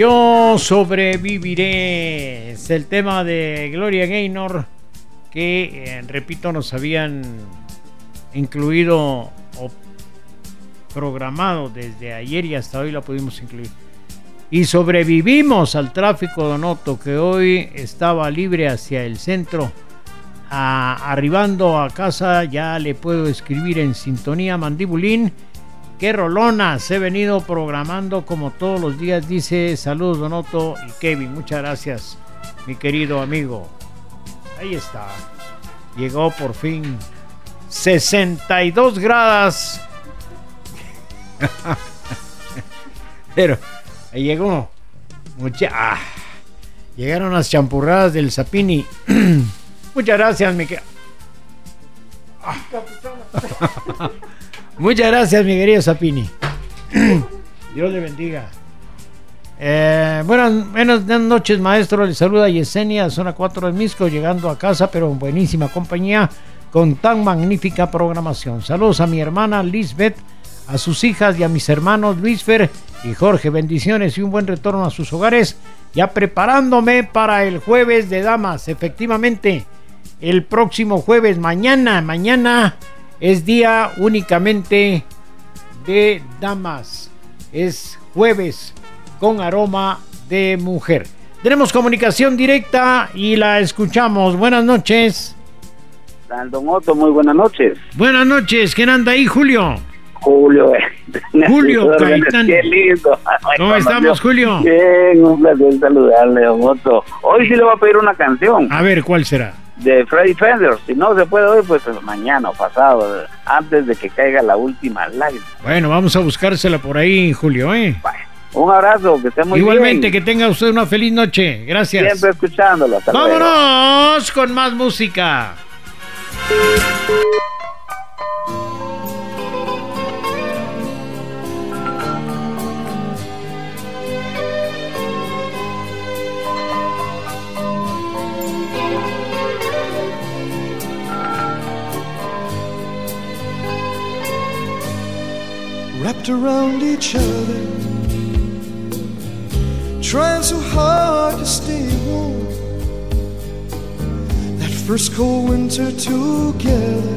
Yo sobreviviré. Es el tema de Gloria Gaynor que, eh, repito, nos habían incluido o programado desde ayer y hasta hoy la pudimos incluir. Y sobrevivimos al tráfico de Noto que hoy estaba libre hacia el centro. Ah, arribando a casa ya le puedo escribir en sintonía mandibulín. Qué rolonas he venido programando como todos los días. Dice saludos Donoto y Kevin. Muchas gracias, mi querido amigo. Ahí está. Llegó por fin. 62 grados. Pero llegó. Mucha, ah, llegaron las champurradas del Zapini. Muchas gracias, mi que- Muchas gracias, mi querido Zapini. Dios le bendiga. Eh, buenas, buenas noches, maestro. Le saluda Yesenia, zona 4 del Misco, llegando a casa, pero en buenísima compañía, con tan magnífica programación. Saludos a mi hermana Lisbeth, a sus hijas y a mis hermanos Luisfer y Jorge. Bendiciones y un buen retorno a sus hogares. Ya preparándome para el jueves de damas. Efectivamente, el próximo jueves, mañana, mañana es día únicamente de damas. Es jueves con aroma de mujer. Tenemos comunicación directa y la escuchamos. Buenas noches. Don Otto, muy buenas noches. Buenas noches. ¿Quién anda ahí, Julio? Julio. eh. Julio Gaitán. Qué lindo. ¿Cómo estamos, Julio? Bien, un placer saludarle, Don Otto. Hoy sí le voy a pedir una canción A ver, ¿cuál será? De Freddy Fender. Si no se puede hoy, pues mañana o pasado, antes de que caiga la última lágrima. Bueno, vamos a buscársela por ahí, Julio, ¿eh? Un abrazo, que esté muy Igualmente, bien. que tenga usted una feliz noche. Gracias. Siempre escuchándolo. Hasta luego. Vámonos con más música. Wrapped around each other, trying so hard to stay warm. That first cold winter together,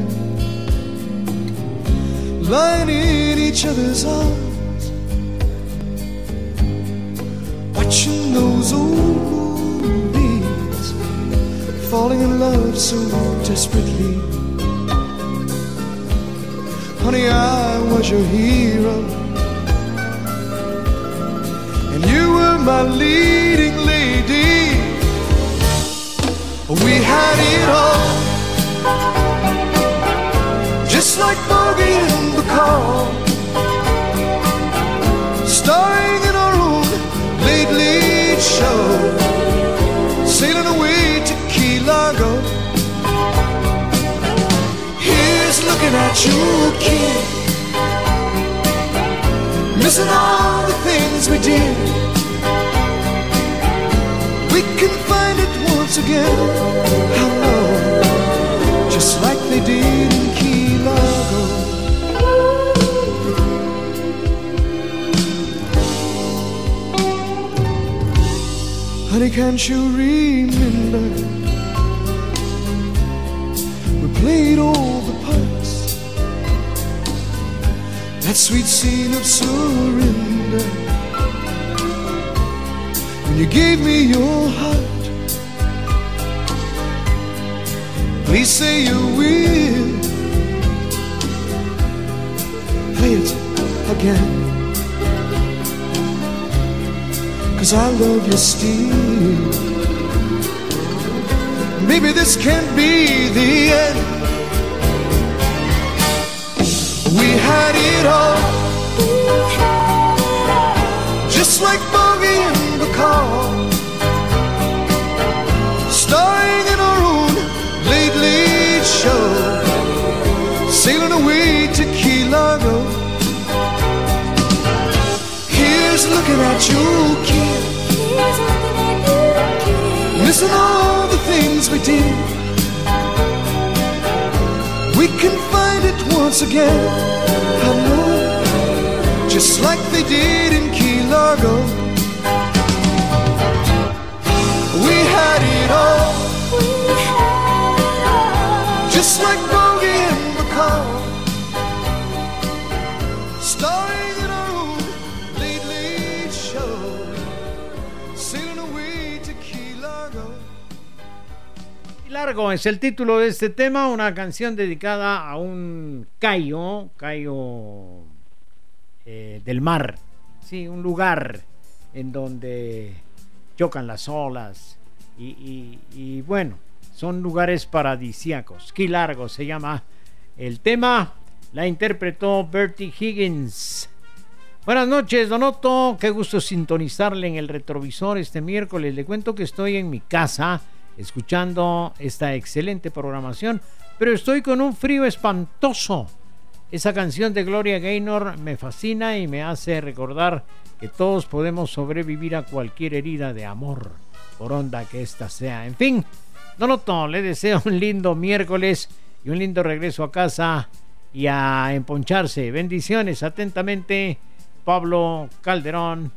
lying in each other's arms, watching those old movies, falling in love so desperately. Honey, I was your hero. And you were my leading lady. We had it all. Just like Bogey and Bacall. Starring at you, kid. Missing all the things we did. We can find it once again. Long? Just like they did in Key Largo. Honey, can't you remember? We played all That sweet scene of surrender. When you gave me your heart. Please say you will. Play it again. Cause I love you still. Maybe this can't be the end. We had it all. Just like Bogey and the car. Starring in our own late, late show. Sailing away to Key Largo. Here's looking at you, kid. Missing all the things we did. Once again. I know, just like they did in Key Largo. We had it all. had it all. Just like Bogey and the Largo es el título de este tema, una canción dedicada a un cayo, cayo eh, del mar, sí, un lugar en donde chocan las olas y, bueno, son lugares paradisíacos. Key Largo se llama el tema, la interpretó Bertie Higgins. Buenas noches, Donoto. Qué gusto sintonizarle en el retrovisor este miércoles. Le cuento que estoy en mi casa escuchando esta excelente programación, pero estoy con un frío espantoso. Esa canción de Gloria Gaynor me fascina y me hace recordar que todos podemos sobrevivir a cualquier herida de amor, por honda que ésta sea. En fin, Donoto, le deseo un lindo miércoles y un lindo regreso a casa y a emponcharse. Bendiciones, atentamente, Pablo Calderón,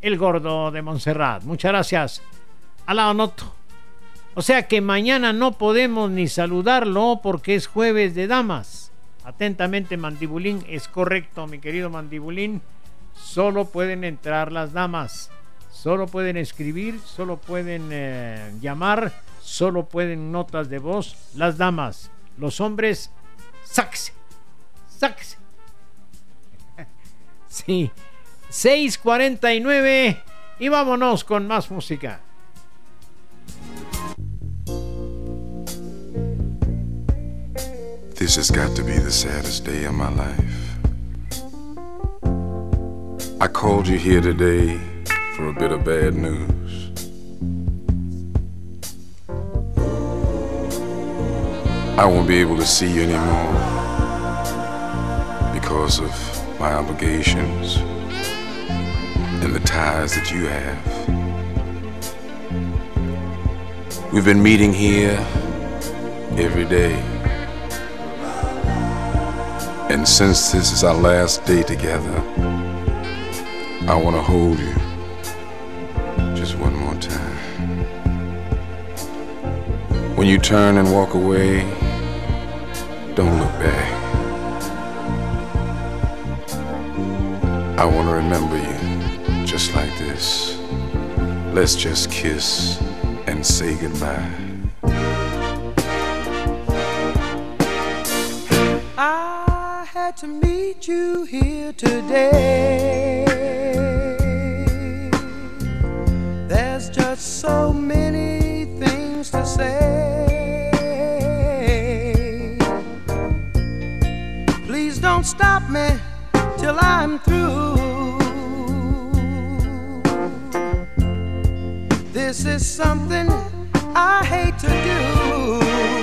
el gordo de Montserrat. Muchas gracias. A la Donoto. O sea que mañana no podemos ni saludarlo porque es jueves de damas. Atentamente, Mandibulín, es correcto, mi querido Mandibulín. Solo pueden entrar las damas. Solo pueden escribir, solo pueden eh, llamar, solo pueden notas de voz las damas. Los hombres, sáquese, sáquese. Sí, 6:49 y vámonos con más música. This has got to be the saddest day of my life. I called you here today for a bit of bad news. I won't be able to see you anymore because of my obligations and the ties that you have. We've been meeting here every day. And since this is our last day together, I want to hold you just one more time. When you turn and walk away, don't look back. I want to remember you just like this. Let's just kiss and say goodbye. Had to meet you here today. There's just so many things to say. Please don't stop me till I'm through. This is something I hate to do.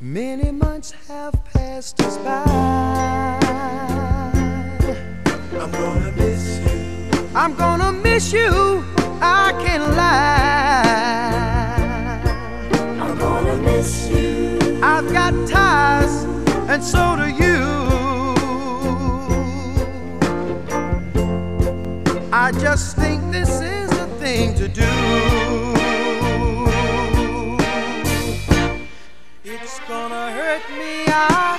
Many months have passed us by. I'm gonna miss you. I'm gonna miss you. I can't lie. I'm gonna miss you. I've got ties, and so do you. I just think this is the thing to do. Hurt me, I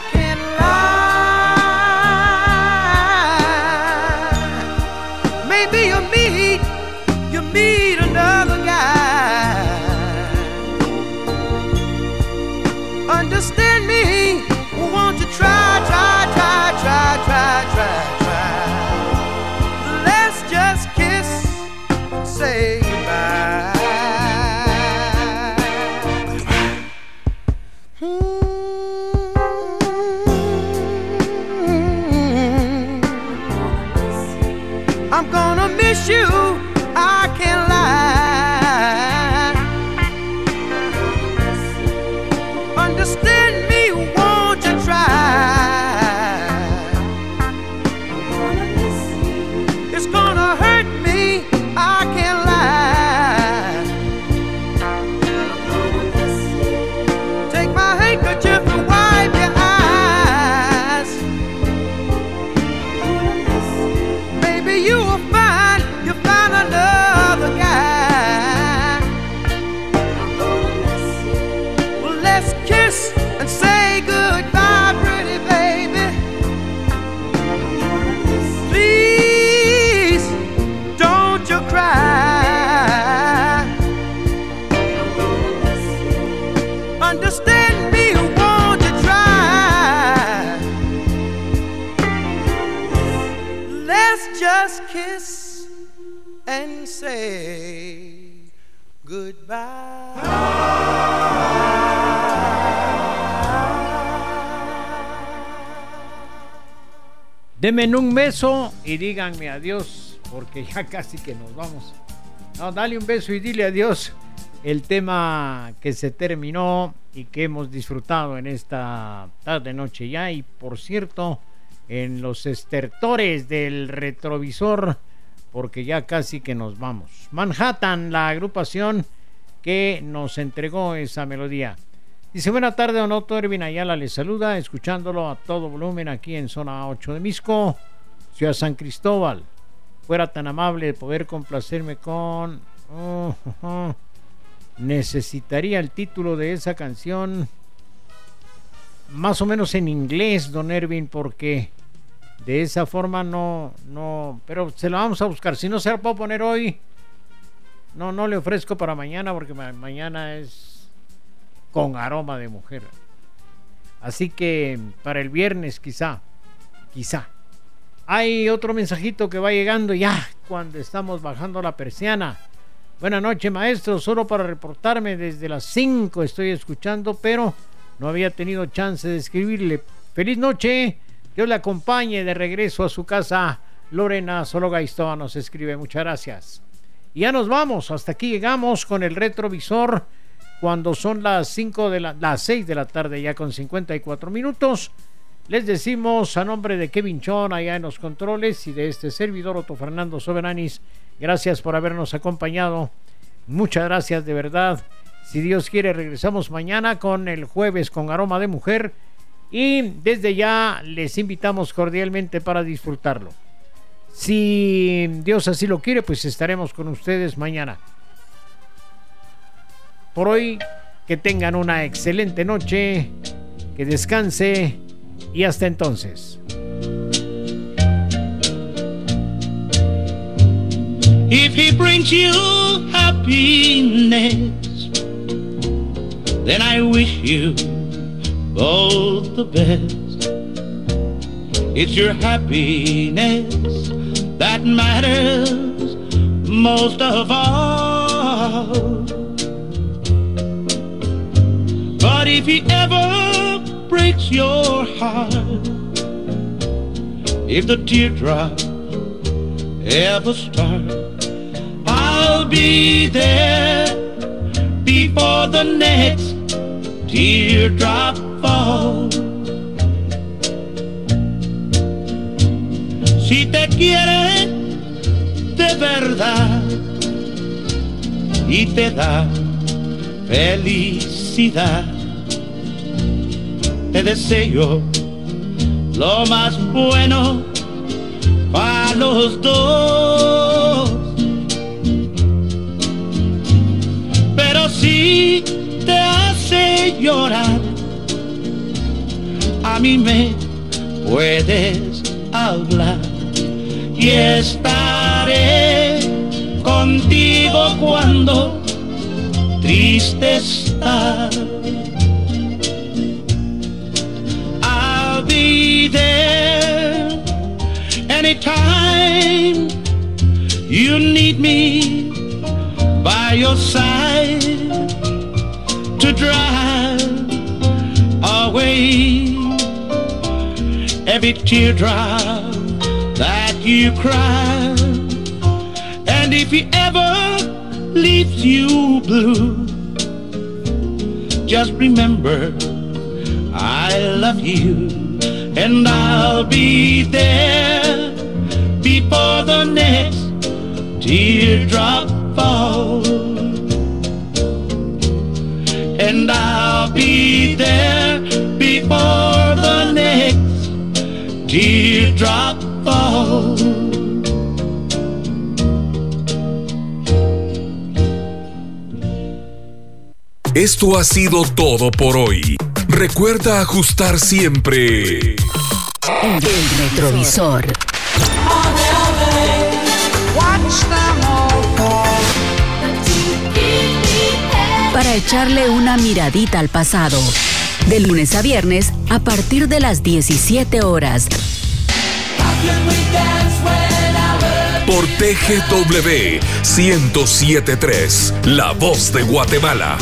Denme un beso y díganme adiós, porque ya casi que nos vamos. No, dale un beso y dile adiós. El tema que se terminó y que hemos disfrutado en esta tarde noche ya. Y por cierto, en los estertores del retrovisor, porque ya casi que nos vamos. Manhattan, la agrupación que nos entregó esa melodía. Dice, buena tarde, Don Otto Ervin Ayala les saluda, escuchándolo a todo volumen aquí en zona 8 de Misco, Ciudad San Cristóbal. Fuera tan amable de poder complacerme con... oh, oh, oh. Necesitaría el título de esa canción más o menos en inglés, Don Ervin, porque de esa forma no, no, pero se la vamos a buscar. Si no se la puedo poner hoy, no, no le ofrezco para mañana porque ma- mañana es con aroma de mujer. Así que para el viernes quizá, quizá. Hay otro mensajito que va llegando ya cuando estamos bajando la persiana. Buenas noches, maestro. Solo para reportarme desde las 5 estoy escuchando, pero no había tenido chance de escribirle. Feliz noche. Dios le acompañe de regreso a su casa. Lorena Sologaistoa nos escribe. Muchas gracias. Y ya nos vamos. Hasta aquí llegamos con el retrovisor cuando son las 5 de la, las 6 de la tarde ya con 54 minutos. Les decimos a nombre de Kevin Chon allá en los controles y de este servidor Otto Fernando Soberanis, gracias por habernos acompañado. Muchas gracias de verdad. Si Dios quiere, regresamos mañana con el jueves con aroma de mujer y desde ya les invitamos cordialmente para disfrutarlo. Si Dios así lo quiere, pues estaremos con ustedes mañana. Por hoy, que tengan una excelente noche, que descanse y hasta entonces. If he brings you happiness, then I wish you both the best. It's your happiness that matters most of all. If he ever breaks your heart, if the teardrop ever start, I'll be there before the next teardrop falls. Si te quiere de verdad y te da felicidad, te deseo lo más bueno para los dos. Pero si te hace llorar, a mí me puedes hablar y estaré contigo cuando triste estás. Be there anytime you need me by your side to drive away every teardrop that you cry. And if he ever leaves you blue, just remember I love you and I'll be there before the next teardrop falls. And I'll be there before the next teardrop falls. Esto ha sido todo por hoy. Recuerda ajustar siempre. El retrovisor. Para echarle una miradita al pasado. De lunes a viernes a partir de las 17 horas. Por TGW 1073, La Voz de Guatemala.